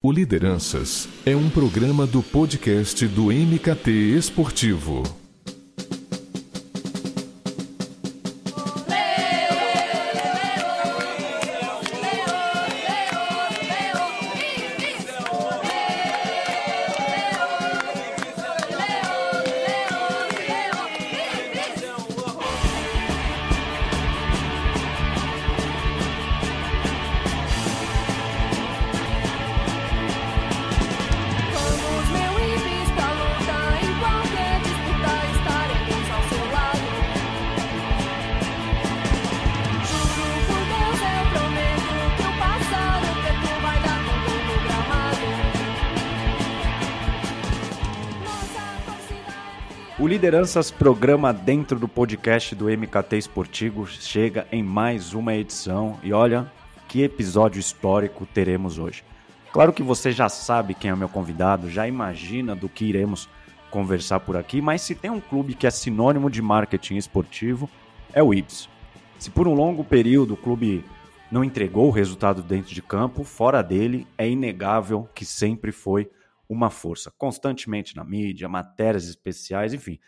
O Lideranças é um programa do podcast do MKT Esportivo. Lideranças programa dentro do podcast do MKT Esportivo chega em mais uma edição e olha que episódio histórico teremos hoje. Claro que você já sabe quem é o meu convidado, já imagina do que iremos conversar por aqui, mas se tem um clube que é sinônimo de marketing esportivo, é o Ibis. Se por um longo período o clube não entregou o resultado dentro de campo, fora dele é inegável que sempre foi uma força, constantemente na mídia, matérias especiais, enfim,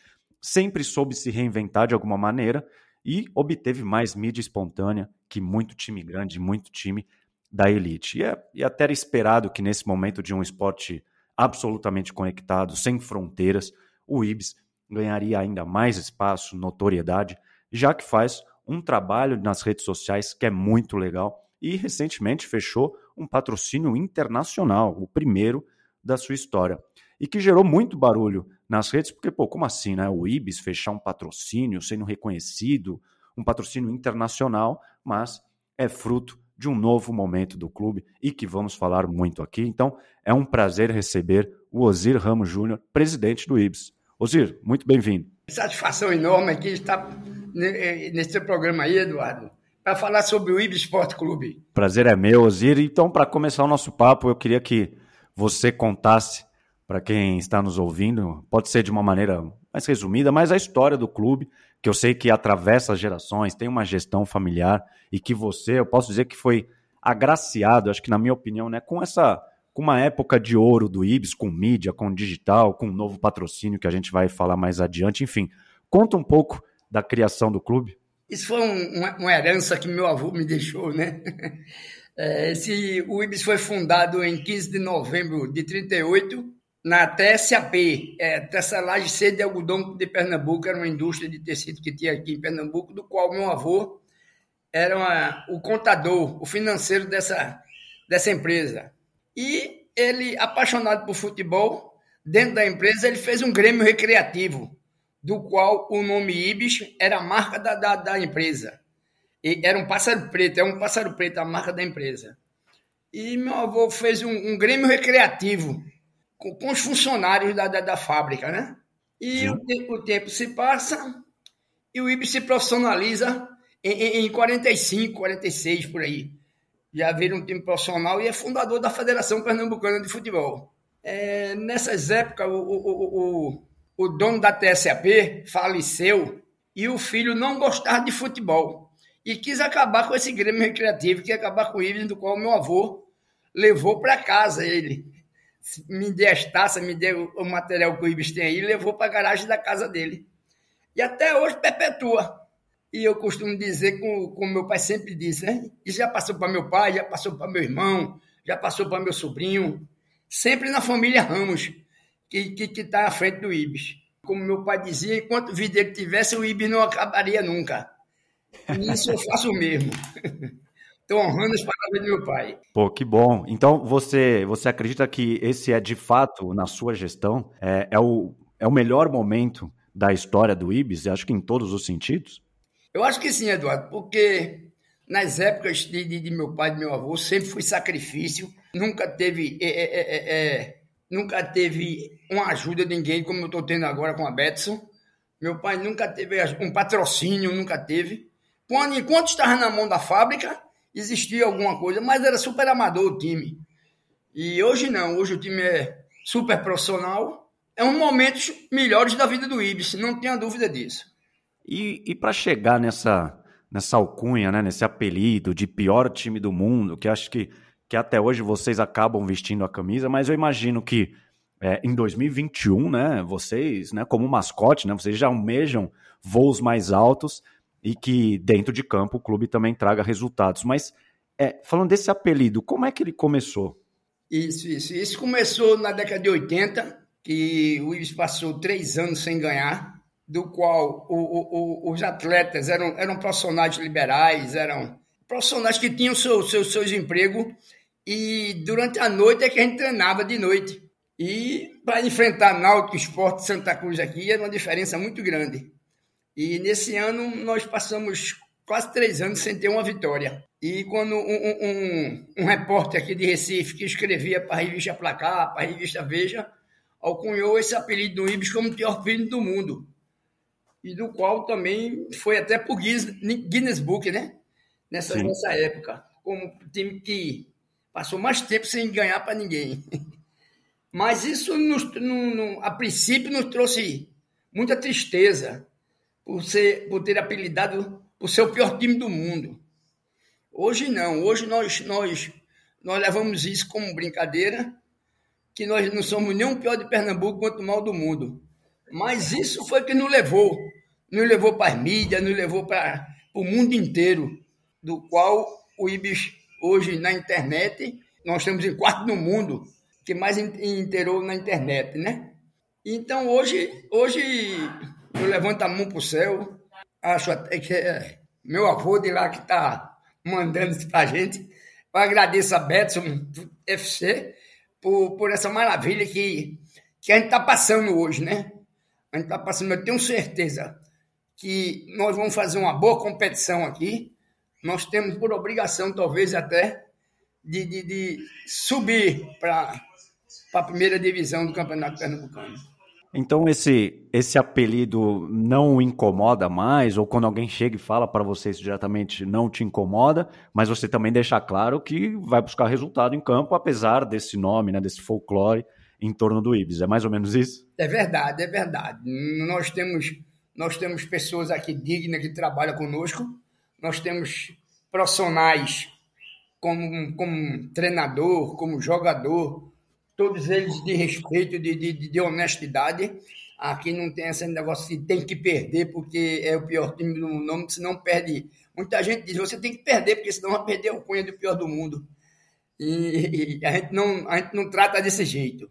sempre soube se reinventar de alguma maneira e obteve mais mídia espontânea que muito time grande, muito time da elite. E, é, e até era esperado que nesse momento de um esporte absolutamente conectado, sem fronteiras, o Ibis ganharia ainda mais espaço, notoriedade, já que faz um trabalho nas redes sociais que é muito legal e recentemente fechou um patrocínio internacional, o primeiro da sua história. E que gerou muito barulho nas redes, porque, pô, como assim, né? O Ibis fechar um patrocínio sendo reconhecido, um patrocínio internacional, mas é fruto de um novo momento do clube e que vamos falar muito aqui. Então, é um prazer receber o Ozir Ramos Júnior, presidente do Ibis. Ozir, muito bem-vindo. Satisfação enorme aqui estar ne- nesse programa aí, Eduardo, para falar sobre o Ibis Sport Clube. Prazer é meu, Ozir. Então, para começar o nosso papo, eu queria que você contasse para quem está nos ouvindo, pode ser de uma maneira mais resumida, mas a história do clube, que eu sei que atravessa gerações, tem uma gestão familiar e que você, eu posso dizer que foi agraciado, acho que na minha opinião, né, com essa com uma época de ouro do Ibis, com mídia, com digital, com um novo patrocínio que a gente vai falar mais adiante, enfim. Conta um pouco da criação do clube. Isso foi um- uma, uma herança que meu avô me deixou, né? É, Esse, o Ibis foi fundado em 15 de novembro de 38 na TSAP, é, Tecelagem C de Algodão de Pernambuco, era uma indústria de tecido que tinha aqui em Pernambuco, do qual meu avô era uma- o contador, o financeiro dessa, dessa empresa. E ele, apaixonado por futebol, dentro da empresa, ele fez um grêmio recreativo, do qual o nome Ibis era a marca da, da, da empresa. E era um pássaro preto, é um pássaro preto a marca da empresa. E meu avô fez um, um grêmio recreativo com, com os funcionários da, da, da fábrica, né? E o, o tempo se passa e o Ibis se profissionaliza em, em, em 45, 46 por aí. Já vira um time profissional e é fundador da Federação Pernambucana de Futebol. É, nessas épocas, o, o, o, o, o dono da TSAP faleceu e o filho não gostava de futebol e quis acabar com esse Grêmio Recreativo, quis acabar com o Ibis, do qual meu avô levou para casa ele. Me deu as taças, me deu o material que o Ibis tem aí, e levou para a garagem da casa dele. E até hoje perpetua. E eu costumo dizer, como, como meu pai sempre disse, né? Isso já passou para meu pai, já passou para meu irmão, já passou para meu sobrinho. Sempre na família Ramos, que está que, que tá à frente do Ibis. Como meu pai dizia, enquanto vida ele tivesse, o Ibis não acabaria nunca. E isso eu faço mesmo. Estou honrando as palavras do meu pai. Pô, que bom. Então, você, você acredita que esse é de fato, na sua gestão, é, é, o, é o melhor momento da história do Ibis? Acho que em todos os sentidos? Eu acho que sim, Eduardo, porque nas épocas de, de, de meu pai e de meu avô sempre foi sacrifício, nunca teve, é, é, é, é, nunca teve uma ajuda de ninguém como eu estou tendo agora com a Betson. Meu pai nunca teve um patrocínio, nunca teve. Quando, enquanto estava na mão da fábrica, existia alguma coisa, mas era super amador o time. E hoje não, hoje o time é super profissional. É um momentos melhores da vida do Ibis, não tenha dúvida disso. E, e para chegar nessa, nessa alcunha, né, nesse apelido de pior time do mundo, que acho que que até hoje vocês acabam vestindo a camisa, mas eu imagino que é, em 2021, né, vocês, né, como mascote, né, vocês já almejam voos mais altos e que dentro de campo o clube também traga resultados. Mas é, falando desse apelido, como é que ele começou? Isso, isso. Isso começou na década de 80, que o Ibis passou três anos sem ganhar, do qual o, o, o, os atletas eram, eram profissionais liberais, eram profissionais que tinham seu, seu, seus empregos e durante a noite é que a gente treinava de noite. E para enfrentar Náutico Esporte Santa Cruz aqui era uma diferença muito grande. E nesse ano nós passamos quase três anos sem ter uma vitória. E quando um, um, um repórter aqui de Recife que escrevia para a revista Placar, para a revista Veja, alcunhou esse apelido do Ibis como o pior time do mundo. E do qual também foi até por Guinness Book, né? Nessa, nessa época. Como time que Passou mais tempo sem ganhar para ninguém. Mas isso, nos, no, no, a princípio, nos trouxe muita tristeza por, ser, por ter apelidado por ser o pior time do mundo. Hoje não. Hoje nós, nós, nós levamos isso como brincadeira, que nós não somos nem o pior de Pernambuco quanto o mal do mundo. Mas isso foi que nos levou. Nos levou para as mídias, nos levou para o mundo inteiro, do qual o Ibis hoje na internet, nós estamos em quarto no mundo que mais inteirou na internet, né? Então hoje, hoje eu levanto a mão para o céu, acho até que é meu avô de lá que está mandando isso para a gente. Eu agradeço a Betson FC por, por essa maravilha que, que a gente está passando hoje, né? A gente está passando, eu tenho certeza que nós vamos fazer uma boa competição aqui nós temos por obrigação, talvez até, de, de, de subir para a primeira divisão do Campeonato Pernambucano. Então esse esse apelido não incomoda mais ou quando alguém chega e fala para você isso diretamente não te incomoda, mas você também deixa claro que vai buscar resultado em campo apesar desse nome, né, desse folclore em torno do Ibis. É mais ou menos isso? É verdade, é verdade. Nós temos nós temos pessoas aqui dignas que trabalham conosco nós temos profissionais como, como treinador, como jogador, todos eles de respeito, de, de, de honestidade. Aqui não tem esse negócio de tem que perder porque é o pior time do mundo, senão perde. Muita gente diz, você tem que perder, porque senão vai perder o cunha do pior do mundo. E, e a, gente não, a gente não trata desse jeito.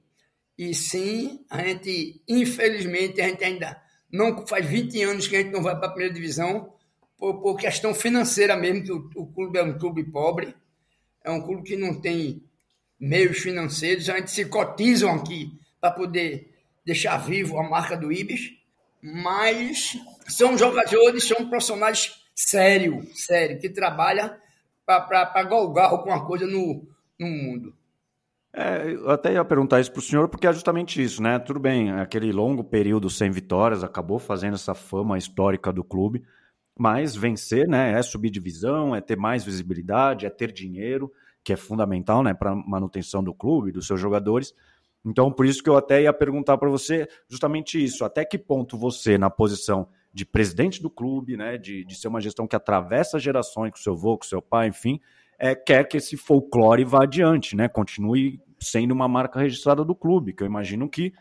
E sim, a gente, infelizmente, a gente ainda não faz 20 anos que a gente não vai para a primeira divisão, por, por questão financeira mesmo, que o, o, clube é um clube pobre, é um clube que não tem meios financeiros, a gente se cotizam aqui para poder deixar vivo a marca do Ibis, mas são jogadores, são profissionais sérios, sério, que trabalham para galgar alguma coisa no, no mundo. É, eu até ia perguntar isso para o senhor, porque é justamente isso, né? Tudo bem, aquele longo período sem vitórias acabou fazendo essa fama histórica do clube, mas vencer, né, é subir divisão, é ter mais visibilidade, é ter dinheiro, que é fundamental, né, para manutenção do clube, dos seus jogadores. Então, por isso que eu até ia perguntar para você justamente isso, até que ponto você, na posição de presidente do clube, né, de, de ser uma gestão que atravessa gerações com seu avô, com seu pai, enfim, é, quer que esse folclore vá adiante, né, continue sendo uma marca registrada do clube, que eu imagino que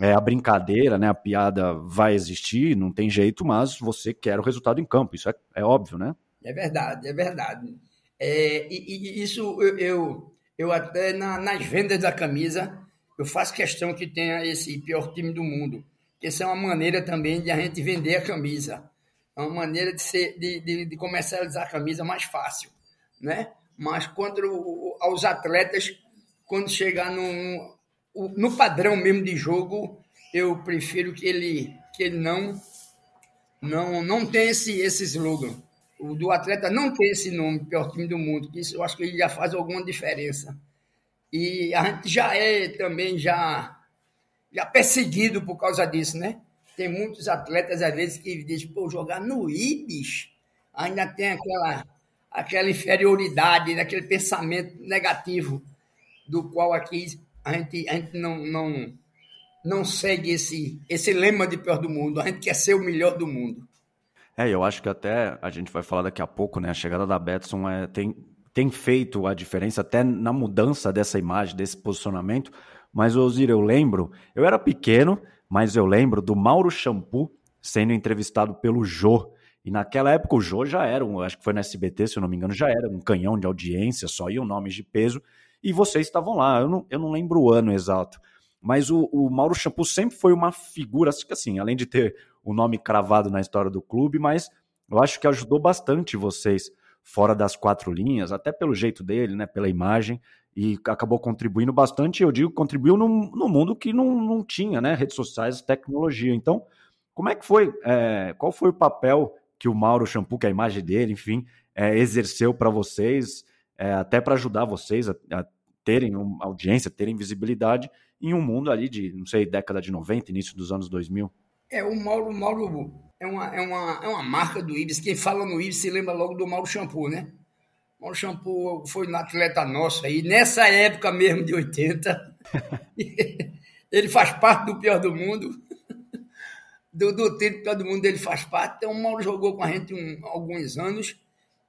é, a brincadeira, né, a piada vai existir, não tem jeito, mas você quer o resultado em campo, isso é, é óbvio, né? É verdade, é verdade. É, e, e, isso eu, eu, eu até na, nas vendas da camisa, eu faço questão que tenha esse pior time do mundo, que essa é uma maneira também de a gente vender a camisa, é uma maneira de, ser, de, de, de comercializar a camisa mais fácil, né? Mas quanto aos atletas, quando chegar num, no padrão mesmo de jogo, eu prefiro que ele, que ele não, não, não tenha esse, esse slogan. O do atleta não tem esse nome, pior time do mundo, que isso eu acho que ele já faz alguma diferença. E a gente já é também já, já perseguido por causa disso, né? Tem muitos atletas, às vezes, que dizem, pô, jogar no Ibis ainda tem aquela, aquela inferioridade, aquele pensamento negativo, do qual aqui a gente, a gente não, não, não segue esse, esse lema de pior do mundo. A gente quer ser o melhor do mundo. É, eu acho que até a gente vai falar daqui a pouco, né? A chegada da Betson é, tem, tem feito a diferença até na mudança dessa imagem, desse posicionamento. Mas, Osir, eu lembro, eu era pequeno, mas eu lembro do Mauro Shampoo sendo entrevistado pelo Jô. E naquela época o Jô já era, um, acho que foi no SBT, se eu não me engano, já era um canhão de audiência, só iam nomes de peso, e vocês estavam lá. Eu não, eu não lembro o ano exato. Mas o, o Mauro Shampoo sempre foi uma figura, assim, além de ter o nome cravado na história do clube, mas eu acho que ajudou bastante vocês fora das quatro linhas, até pelo jeito dele, né, pela imagem, e acabou contribuindo bastante. Eu digo, contribuiu no, no mundo que não, não tinha, né, redes sociais, tecnologia. Então, como é que foi? É, qual foi o papel que o Mauro Shampoo, que é a imagem dele, enfim, é, exerceu para vocês, é, até para ajudar vocês a, a terem audiência, terem visibilidade em um mundo ali de, não sei, década de 90, início dos anos 2000? É, o Mauro, Mauro é, uma, é, uma, é uma marca do Ibis. Quem fala no Ibis se lembra logo do Mauro Shampoo, né? Mauro Shampoo foi um atleta nosso aí, nessa época mesmo de 80. ele faz parte do pior do mundo. Do, do tempo pior do mundo ele faz parte. Então o Mauro jogou com a gente um, alguns anos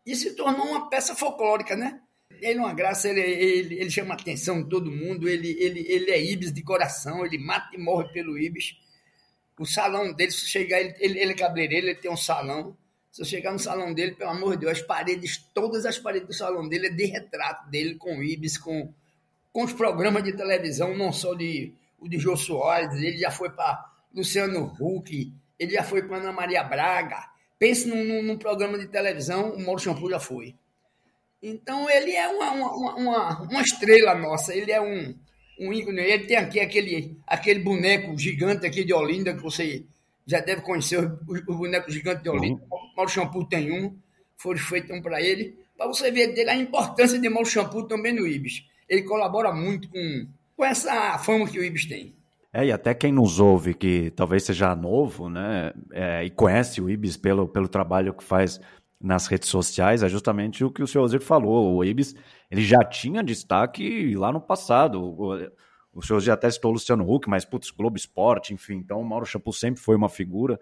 e se tornou uma peça folclórica, né? Ele é uma graça, ele, ele, ele chama a atenção de todo mundo, ele, ele, ele é Ibis de coração, ele mata e morre pelo Ibis. O salão dele, se chegar, ele, ele, ele é cabeleireiro, ele tem um salão. Se eu chegar no salão dele, pelo amor de Deus, as paredes, todas as paredes do salão dele é de retrato dele, com Ibis, com, com os programas de televisão, não só de, o de Jô Soares, ele já foi para Luciano Huck, ele já foi para Ana Maria Braga. Pense num, num, num, programa de televisão, o Mauro Shampoo já foi. Então ele é uma, uma, uma, uma estrela nossa, ele é um, um ícone. Ele tem aqui aquele, aquele boneco gigante aqui de Olinda, que você já deve conhecer, o, boneco gigante de Olinda. Uhum. Mauro Shampoo tem um, foi feito um para ele, para você ver dele a importância de Mauro Shampoo também no Ibis. Ele colabora muito com, com essa fama que o Ibis tem. É, e até quem nos ouve, que talvez seja novo, né, é, e conhece o Ibis pelo, pelo trabalho que faz nas redes sociais, é justamente o que o senhor Ozir falou. O Ibis, ele já tinha destaque lá no passado. O, senhor já até citou o Luciano Huck, mas, putz, Globo Esporte, enfim. Então, o Mauro Shampoo sempre foi uma figura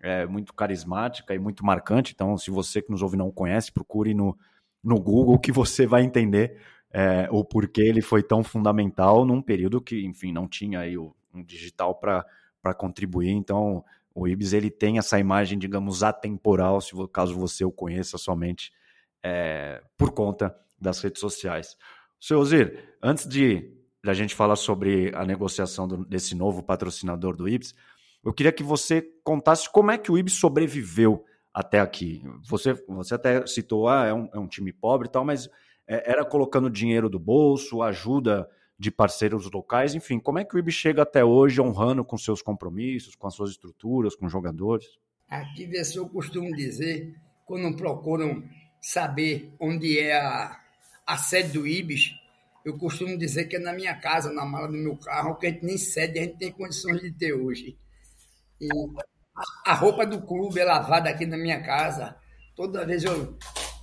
é, muito carismática e muito marcante. Então, se você que nos ouve não conhece, procure no, no Google que você vai entender é, o porquê ele foi tão fundamental num período que, enfim, não tinha aí o, um digital para contribuir. Então, o Ibis ele tem essa imagem, digamos, atemporal, se caso você o conheça somente é, por conta das redes sociais. Seu Ozir, antes de a gente falar sobre a negociação do, desse novo patrocinador do Ibis, eu queria que você contasse como é que o Ibis sobreviveu até aqui. Você, você até citou, ah, é um, é um time pobre e tal, mas é, era colocando dinheiro do bolso, ajuda de parceiros locais, enfim, como é que o IB chega até hoje honrando com seus compromissos, com as suas estruturas, com os jogadores? Aqui, eu costumo dizer, quando procuram saber onde é a, a sede do IBIS, eu costumo dizer que é na minha casa, na mala do meu carro, que a gente nem sede a gente tem condições de ter hoje. E a roupa do clube é lavada aqui na minha casa. Toda vez eu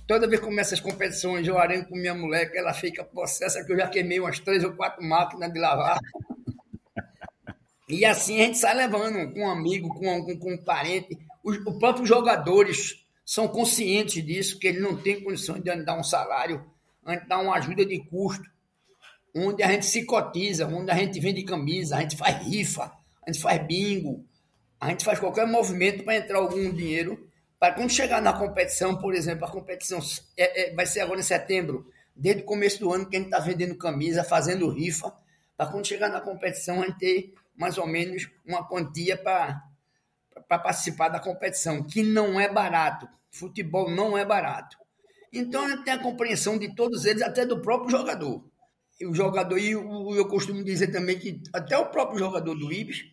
Toda vez que começa as competições, eu arengo com minha mulher, que ela fica possessa, que eu já queimei umas três ou quatro máquinas de lavar. E assim a gente sai levando com um amigo, com, com, com um parente. Os, os, próprios jogadores são conscientes disso, que eles não têm condições de dar um salário, gente dá uma ajuda de custo, onde a gente se cotiza, onde a gente vende camisa, a gente faz rifa, a gente faz bingo, a gente faz qualquer movimento para entrar algum dinheiro para quando chegar na competição, por exemplo, a competição é, é, vai ser agora em setembro, desde o começo do ano que a gente está vendendo camisa, fazendo rifa, para quando chegar na competição a gente ter mais ou menos uma quantia para participar da competição, que não é barato. Futebol não é barato. Então a gente tem a compreensão de todos eles, até do próprio jogador. E o jogador, e eu, eu costumo dizer também que até o próprio jogador do Ibis,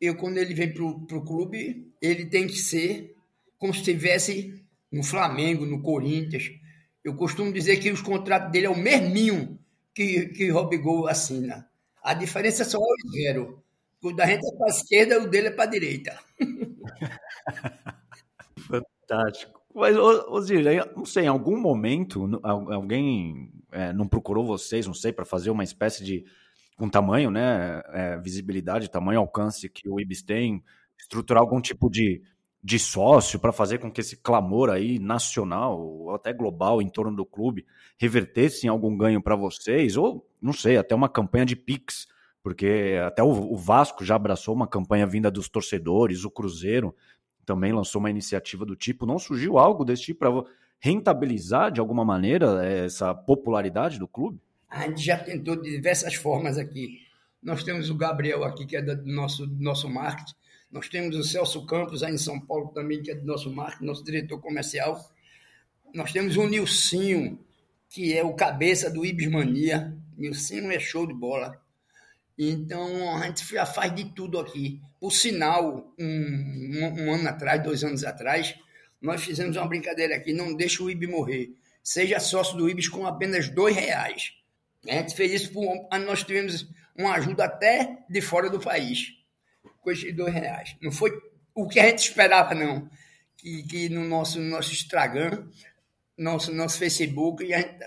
eu, quando ele vem para o clube, ele tem que ser como se estivesse no Flamengo, no Corinthians. Eu costumo dizer que os contratos dele é o mesminho que, que Robigol assina. A diferença é só o zero. O da gente é para a esquerda, o dele é para a direita. Fantástico. Mas, Osir, não sei, em algum momento alguém é, não procurou vocês, não sei, para fazer uma espécie de um tamanho, né, é, visibilidade, tamanho, alcance que o Ibis tem, estruturar algum tipo de de sócio para fazer com que esse clamor aí nacional ou até global em torno do clube revertesse em algum ganho para vocês? Ou, não sei, até uma campanha de Pix, porque até o, Vasco já abraçou uma campanha vinda dos torcedores, o Cruzeiro também lançou uma iniciativa do tipo. Não surgiu algo desse tipo para rentabilizar de alguma maneira essa popularidade do clube? A gente já tentou de diversas formas aqui. Nós temos o Gabriel aqui, que é do nosso, nosso marketing. Nós temos o Celso Campos aí em São Paulo também, que é do nosso marketing, nosso diretor comercial. Nós temos o Nilcinho, que é o cabeça do Ibis Mania. Nilcinho é show de bola. Então, a gente já faz de tudo aqui. Por sinal, um, um, um ano atrás, dois anos atrás, nós fizemos uma brincadeira aqui, não deixa o IB morrer. Seja sócio do IBS com apenas dois reais. A gente fez isso por nós tivemos uma ajuda até de fora do país, com esses dois reais. Não foi o que a gente esperava, não. Que, que no nosso, no nosso Instagram, nosso, nosso Facebook, a gente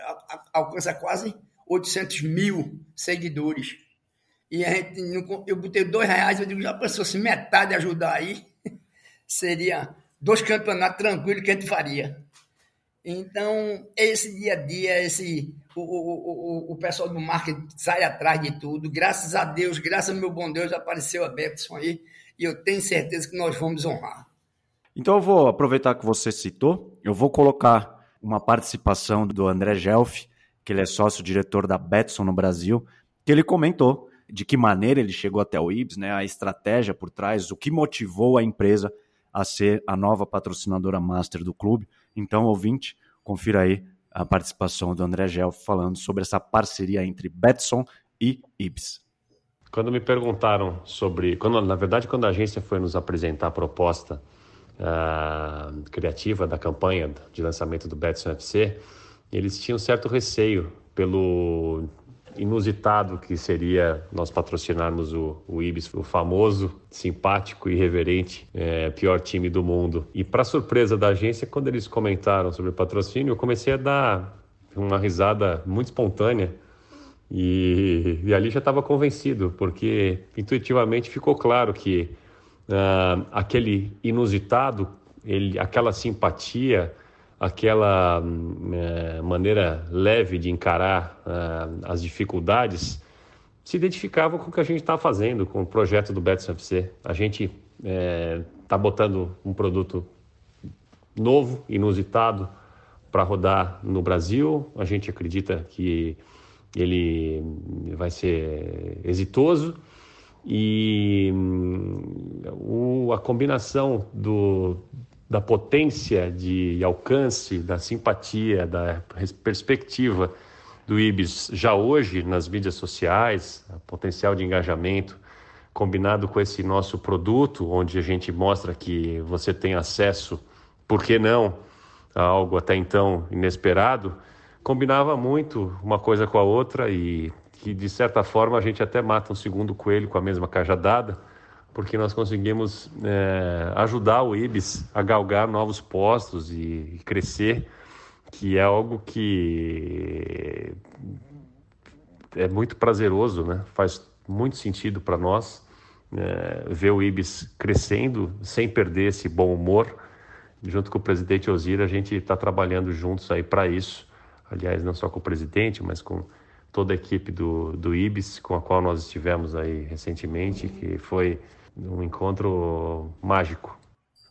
alcança quase 800 mil seguidores. E a gente, eu botei dois reais, eu digo, já pensou se metade ajudar aí, seria dois campeonatos tranquilos que a gente faria. Então, esse dia a dia, esse, o, o, o, o pessoal do marketing sai atrás de tudo. Graças a Deus, graças ao meu bom Deus, apareceu a Betson aí, e eu tenho certeza que nós vamos honrar. Então, eu vou aproveitar que você citou, eu vou colocar uma participação do André Gelf, que ele é sócio-diretor da Betson no Brasil, que ele comentou de que maneira ele chegou até o IBS, né, a estratégia por trás, o que motivou a empresa a ser a nova patrocinadora master do clube. Então, ouvinte, confira aí a participação do André Gel falando sobre essa parceria entre Betson e IBS. Quando me perguntaram sobre, quando na verdade quando a agência foi nos apresentar a proposta uh, criativa da campanha de lançamento do Betson FC, eles tinham certo receio pelo inusitado que seria nós patrocinarmos o, o Ibis, o famoso, simpático e reverente é, pior time do mundo. E para surpresa da agência, quando eles comentaram sobre o patrocínio, eu comecei a dar uma risada muito espontânea. E, e ali já estava convencido, porque intuitivamente ficou claro que uh, aquele inusitado, ele, aquela simpatia, aquela é, maneira leve de encarar uh, as dificuldades se identificava com o que a gente está fazendo com o projeto do Betson FC. A gente está é, botando um produto novo, inusitado, para rodar no Brasil. A gente acredita que ele vai ser exitoso e hum, o, a combinação do, da potência de alcance, da simpatia, da perspectiva do IBIS já hoje nas mídias sociais, potencial de engajamento, combinado com esse nosso produto, onde a gente mostra que você tem acesso, por que não, a algo até então inesperado, combinava muito uma coisa com a outra e que, de certa forma, a gente até mata um segundo coelho com a mesma cajadada porque nós conseguimos é, ajudar o IBIS a galgar novos postos e, e crescer, que é algo que é muito prazeroso, né? faz muito sentido para nós é, ver o IBIS crescendo sem perder esse bom humor. Junto com o presidente Ozir, a gente está trabalhando juntos aí para isso. Aliás, não só com o presidente, mas com toda a equipe do, do IBIS, com a qual nós estivemos aí recentemente, que foi um encontro mágico.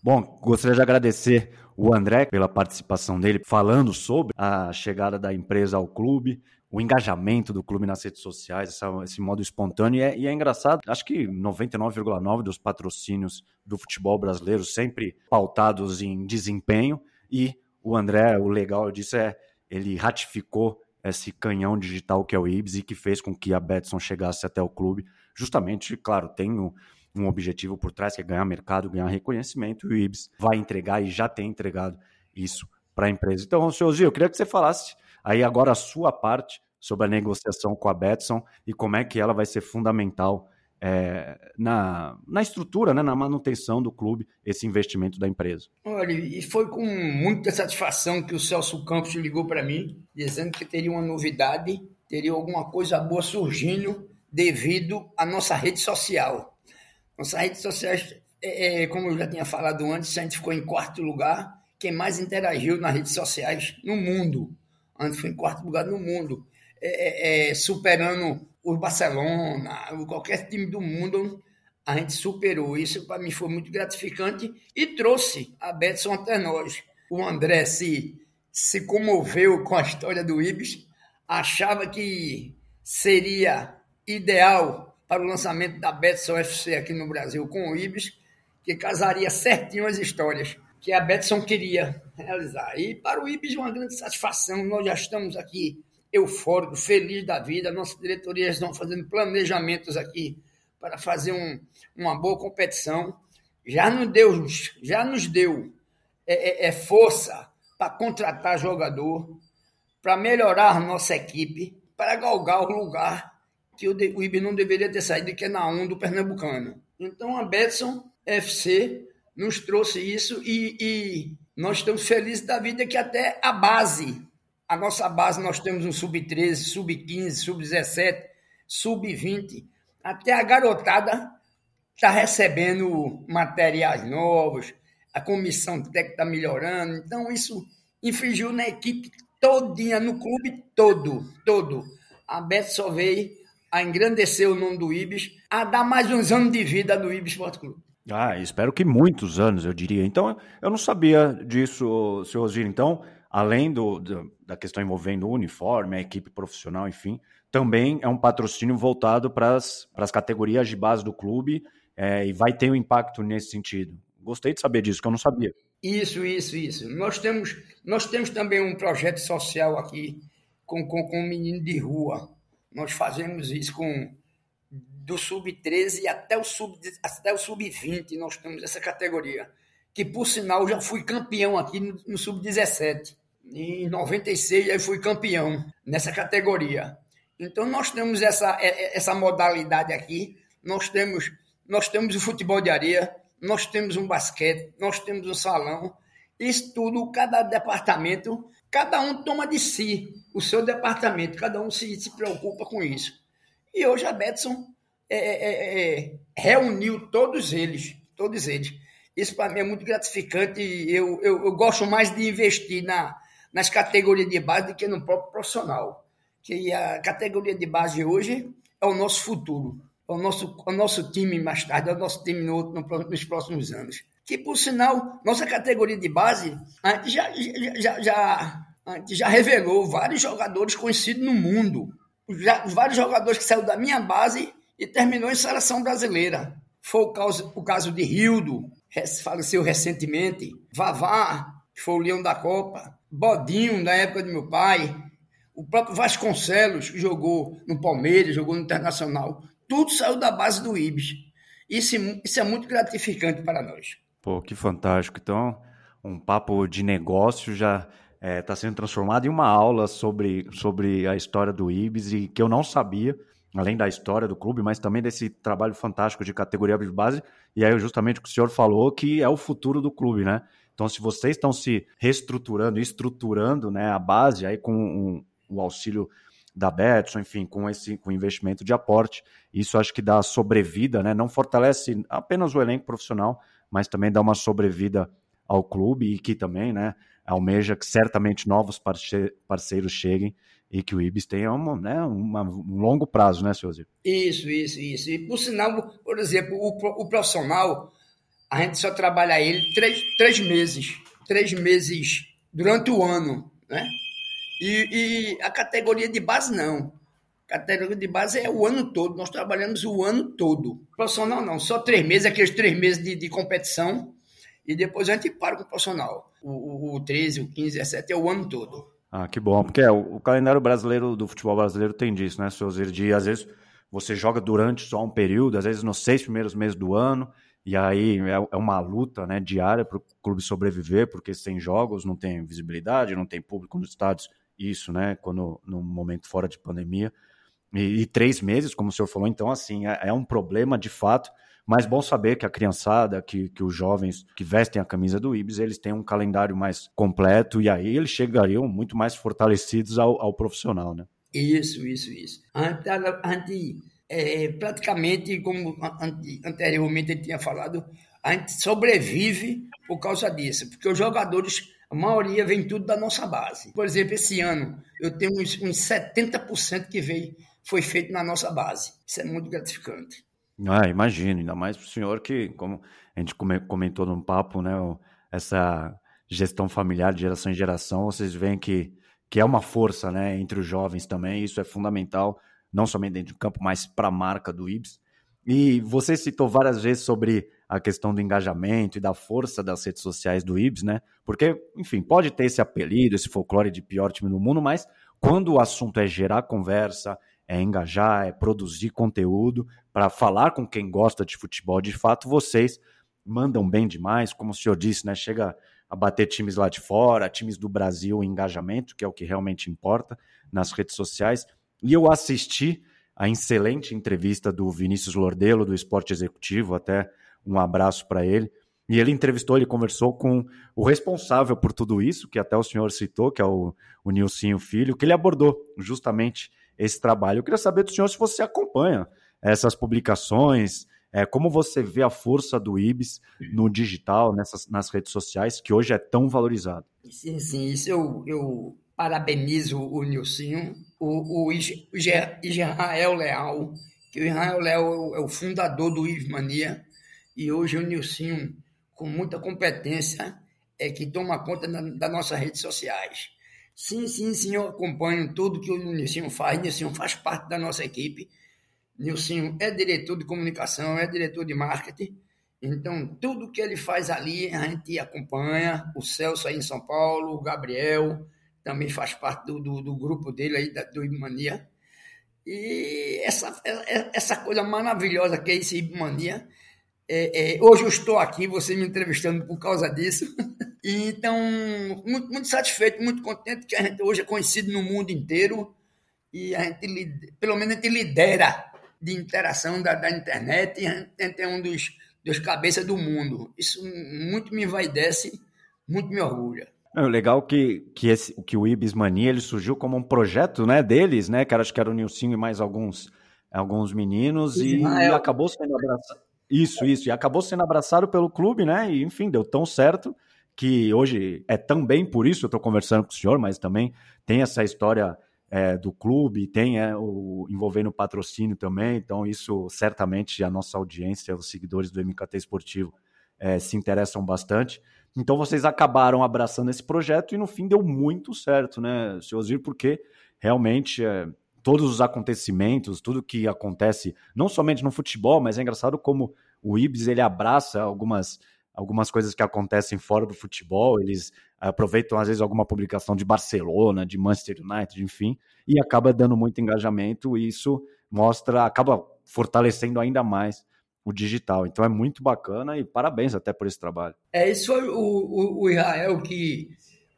Bom, gostaria de agradecer o André pela participação dele, falando sobre a chegada da empresa ao clube, o engajamento do clube nas redes sociais, essa, esse modo espontâneo. E é, e é engraçado, acho que 99,9% dos patrocínios do futebol brasileiro sempre pautados em desempenho. E o André, o legal disso é ele ratificou esse canhão digital que é o Ibs e que fez com que a Betson chegasse até o clube. Justamente, claro, tem o um objetivo por trás, que é ganhar mercado, ganhar reconhecimento, e o IBS vai entregar e já tem entregado isso para a empresa. Então, senhor Gil, eu queria que você falasse aí agora a sua parte sobre a negociação com a Betson e como é que ela vai ser fundamental é, na, na estrutura, né, na manutenção do clube, esse investimento da empresa. Olha, e foi com muita satisfação que o Celso Campos ligou para mim, dizendo que teria uma novidade, teria alguma coisa boa surgindo devido à nossa rede social. Nossas redes sociais é, é, como eu já tinha falado antes, a gente ficou em quarto lugar. Quem mais interagiu nas redes sociais no mundo. A gente foi em quarto lugar no mundo. É, é, é superando o Barcelona, qualquer time do mundo, a gente superou. Isso para mim foi muito gratificante e trouxe a Betson até nós. O André se, se comoveu com a história do Ibis, achava que seria ideal para o lançamento da Betson FC aqui no Brasil com o Ibis, que casaria certinho as histórias que a Betson queria realizar. E para o Ibis, uma grande satisfação. Nós já estamos aqui eufóricos, felizes da vida. Nossa diretoria estão fazendo planejamentos aqui para fazer um, uma boa competição. Já nos deu, já nos deu é, é, é força para contratar jogador, para melhorar a nossa equipe, para galgar o lugar que o, o Ibis não deveria ter saído, que é na 1 do Pernambucano. Então a Betson FC nos trouxe isso e, e nós estamos felizes da vida que até a base, a nossa base, nós temos um sub-13, sub-15, sub-17, sub-20, até a garotada está recebendo materiais novos, a comissão técnica está melhorando, então isso infringiu na equipe todinha, no clube todo, todo. A Beto só veio a engrandecer o nome do Ibis, a dar mais uns anos de vida do Ibis Sport Clube. Ah, espero que muitos anos, eu diria. Então, eu não sabia disso, senhor Osir. Então, além do, do, da questão envolvendo o uniforme, a equipe profissional, enfim, também é um patrocínio voltado para as categorias de base do clube é, e vai ter um impacto nesse sentido. Gostei de saber disso, que eu não sabia. Isso, isso, isso. Nós temos, nós temos também um projeto social aqui com, com, com um menino de rua. Nós fazemos isso com do sub-13 até o sub até o sub-20 nós temos essa categoria que por sinal já fui campeão aqui no, no sub-17 em 96 eu fui campeão nessa categoria então nós temos essa é, é, essa modalidade aqui nós temos nós temos o futebol de areia nós temos um basquete nós temos um salão isso tudo cada departamento cada um toma de si o seu departamento cada um se, se preocupa com isso e hoje a Betson é é, é, é, reuniu todos eles, todos eles. Isso para mim é muito gratificante. Eu, eu, eu, gosto mais de investir na, nas categorias de base do que no próprio profissional. Que a categoria de base hoje é o nosso futuro, é o nosso, é o nosso time mais tarde, é o nosso time no, no, nos próximos anos. Que, por sinal, nossa categoria de base, já, já, já, já revelou vários jogadores conhecidos no mundo. Já, vários jogadores que saíram da minha base e terminou em seleção brasileira. Foi o caso, o caso de Rildo, faleceu recentemente, Vavá, que foi o leão da Copa, Bodinho, da época de meu pai, o próprio Vasconcelos, que jogou no Palmeiras, jogou no Internacional. Tudo saiu da base do Ibis. Isso, isso é muito gratificante para nós. Pô, que fantástico. Então, um papo de negócio já está é, tá sendo transformado em uma aula sobre, sobre a história do Ibis e que eu não sabia além da história do clube, mas também desse trabalho fantástico de categoria de base. E aí, justamente o que o senhor falou, que é o futuro do clube, né? Então, se vocês estão se reestruturando, estruturando né, a base aí com um, o auxílio da Betson, enfim, com esse com investimento de aporte, isso acho que dá sobrevida, né? Não fortalece apenas o elenco profissional, mas também dá uma sobrevida ao clube e que também, né, almeja que certamente novos parceiros cheguem e que o Ibis tenha uma, né, uma, um longo prazo, né, senhor Zir? Isso, isso, isso. E por sinal, por exemplo, o, o profissional, a gente só trabalha ele três, três meses. Três meses durante o ano, né? E, e a categoria de base não. A categoria de base é o ano todo, nós trabalhamos o ano todo. Profissional não, só três meses, aqueles três meses de, de competição, e depois a gente para com o profissional. O, o, o 13, o 15, o 17 é o ano todo. Ah, que bom, porque é, o, o, calendário brasileiro do futebol brasileiro tem disso, né, seus de às vezes você joga durante só um período, às vezes nos seis primeiros meses do ano, e aí é, é uma luta né, diária para o clube sobreviver, porque sem jogos não tem visibilidade, não tem público nos estádios, isso, né, quando no momento fora de pandemia. E, e três meses, como o senhor falou, então, assim, é, é um problema de fato mas bom saber que a criançada, que, que os jovens que vestem a camisa do Ibis, eles têm um calendário mais completo e aí eles chegariam muito mais fortalecidos ao, ao profissional, né? Isso, isso, isso. A gente, é, praticamente, como anteriormente ele tinha falado, a gente sobrevive por causa disso, porque os jogadores, a maioria vem tudo da nossa base. Por exemplo, esse ano eu tenho uns, uns 70% que veio, foi feito na nossa base. Isso é muito gratificante. Ah, imagino, ainda mais para o senhor que, como a gente comentou no papo, né, essa gestão familiar de geração em geração, vocês veem que, que é uma força né, entre os jovens também, isso é fundamental, não somente dentro do campo, mas para a marca do Ibs. E você citou várias vezes sobre a questão do engajamento e da força das redes sociais do Ibs, né? Porque, enfim, pode ter esse apelido, esse folclore de pior time do mundo, mas quando o assunto é gerar conversa, é engajar, é produzir conteúdo para falar com quem gosta de futebol. De fato, vocês mandam bem demais, como o senhor disse, né? Chega a bater times lá de fora, times do Brasil em engajamento, que é o que realmente importa nas redes sociais. E eu assisti a excelente entrevista do Vinícius Lordelo, do Esporte Executivo, até um abraço para ele. E ele entrevistou, ele conversou com o responsável por tudo isso, que até o senhor citou, que é o, o Nilcinho Filho, que ele abordou justamente esse trabalho. Eu queria saber do senhor se você acompanha essas publicações, é, como você vê a força do IBS no digital, nessas, nas redes sociais, que hoje é tão valorizado. Sim, sim, isso eu, eu parabenizo o Nilcinho, o, o Israel Leal, que o Israel Leal é o fundador do IBS Mania, e hoje o Nilcinho, com muita competência, é que toma conta das nossas redes sociais. Sim, sim, sim, eu acompanho tudo que o Nilcinho faz. Nilcinho faz parte da nossa equipe. Nilcinho é diretor de comunicação, é diretor de marketing. Então, tudo que ele faz ali, a gente acompanha. O Celso aí em São Paulo, o Gabriel também faz parte do, do, do grupo dele aí, da, do Ibmania. E essa, essa coisa maravilhosa que é esse Ibmania, é, é, hoje eu estou aqui, você me entrevistando por causa disso. então, muito, muito, satisfeito, muito contente que a gente hoje é conhecido no mundo inteiro e a gente, pelo menos, a gente lidera de interação da, da internet e a gente é um dos, dos cabeças do mundo. Isso muito me envaidece, muito me orgulha. É legal que, que, esse, que o Ibis Mania ele surgiu como um projeto né, deles, né? Que acho que era o Nilcinho e mais alguns, alguns meninos, e, e acabou sendo abraçado. Isso, isso. E acabou sendo abraçado pelo clube, né? E, enfim, deu tão certo que hoje é também por isso eu estou conversando com o senhor, mas também tem essa história é, do clube, tem é, o envolvendo patrocínio também. Então, isso certamente a nossa audiência, os seguidores do MKT Esportivo, é, se interessam bastante. Então, vocês acabaram abraçando esse projeto e no fim deu muito certo, né, seu Osir, porque realmente é, todos os acontecimentos, tudo que acontece, não somente no futebol, mas é engraçado como o Ibis ele abraça algumas algumas coisas que acontecem fora do futebol, eles aproveitam às vezes alguma publicação de Barcelona, de Manchester United, enfim, e acaba dando muito engajamento e isso mostra, acaba fortalecendo ainda mais o digital. Então é muito bacana e parabéns até por esse trabalho. É isso o, o, o Israel que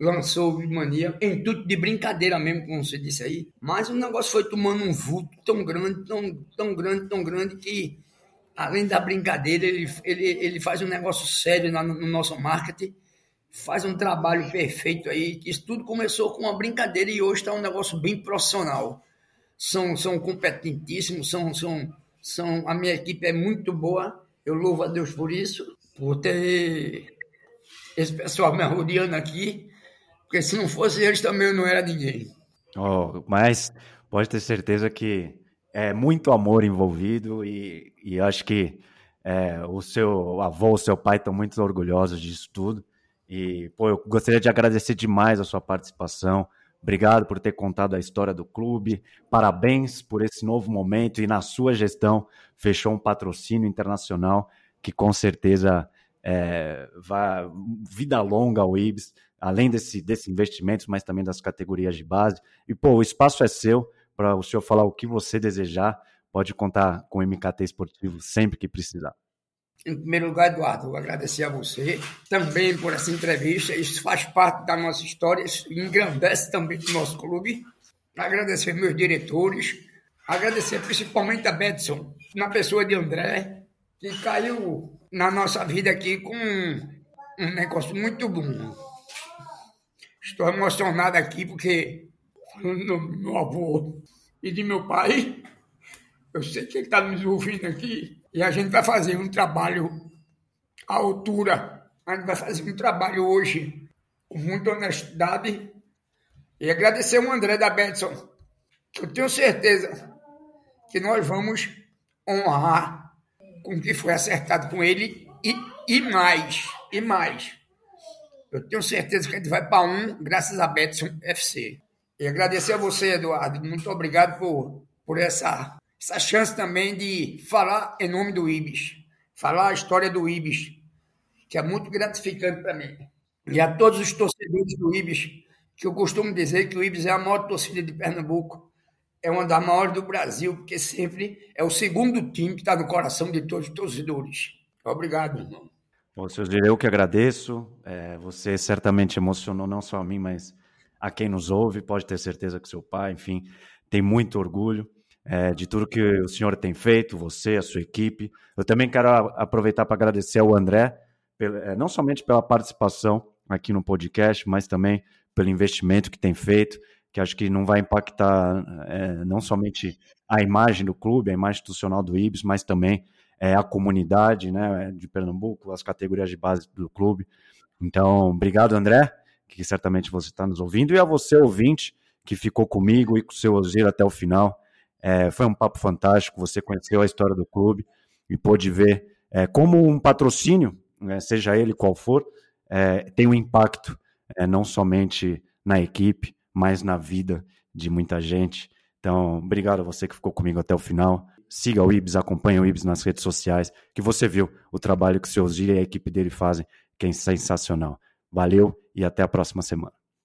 lançou o Mania em tudo de brincadeira mesmo, como você disse aí. Mas o negócio foi tomando um vulto tão grande, tão, tão grande, tão grande que, além da brincadeira, ele, ele, ele faz um negócio sério no nosso marketing, faz um trabalho perfeito aí. Isso tudo começou com uma brincadeira e hoje está um negócio bem profissional. São, são competentíssimos, são, são, são, a minha equipe é muito boa. Eu louvo a Deus por isso, por ter esse pessoal me rodeando aqui porque se não fosse eles também eu não era ninguém. Oh, mas pode ter certeza que é muito amor envolvido e, e acho que é, o seu avô, o seu pai estão muito orgulhosos disso tudo. E, pô, eu gostaria de agradecer demais a sua participação. Obrigado por ter contado a história do clube. Parabéns por esse novo momento e na sua gestão fechou um patrocínio internacional que com certeza é, vai vida longa ao Ibis além desse, desse investimento, mas também das categorias de base. E, pô, o espaço é seu para o senhor falar o que você desejar. Pode contar com o MKT Esportivo sempre que precisar. Em primeiro lugar, Eduardo, agradecer a você também por essa entrevista. Isso faz parte da nossa história, isso engrandece também o nosso clube. Agradecer meus diretores, agradecer principalmente a Betson, na pessoa de André, que caiu na nossa vida aqui com um negócio muito bom. Estou emocionado aqui porque, falando do meu avô e de meu pai, eu sei que ele está nos ouvindo aqui e a gente vai fazer um trabalho à altura. A gente vai fazer um trabalho hoje com muita honestidade e agradecer o André da Betson, eu tenho certeza que nós vamos honrar com o que foi acertado com ele e, e mais, e mais. Eu tenho certeza que a gente vai para um, graças a Betson FC. E agradecer a você, Eduardo. Muito obrigado por, por essa, essa chance também de falar em nome do Ibis. Falar a história do Ibis, que é muito gratificante para mim. E a todos os torcedores do Ibis, que eu costumo dizer que o Ibis é a maior torcida de Pernambuco, é uma das maiores do Brasil, porque sempre é o segundo time que está no coração de todos os torcedores. Obrigado, irmão. Bom, seu Gil, eu que agradeço. É, você certamente emocionou não só a mim, mas a quem nos ouve. Pode ter certeza que seu pai, enfim, tem muito orgulho é, de tudo que o senhor tem feito, você, a sua equipe. Eu também quero aproveitar para agradecer ao André, é, não somente pela participação aqui no podcast, mas também pelo investimento que tem feito, que acho que não vai impactar é, não somente a imagem do clube, a imagem institucional do Ibis, mas também é, a comunidade né, de Pernambuco, as categorias de base do clube. Então, obrigado, André, que certamente você está nos ouvindo, e a você, ouvinte, que ficou comigo e com o seu Osiris até o final. É, foi um papo fantástico, você conheceu a história do clube e pôde ver é, como um patrocínio, né, seja ele qual for, é, tem um impacto é, não somente na equipe, mas na vida de muita gente. Então, obrigado a você que ficou comigo até o final. Siga o Ibis, acompanhe o Ibis nas redes sociais, que você viu o trabalho que o seu Osiris e a equipe dele fazem, que é sensacional. Valeu e até a próxima semana.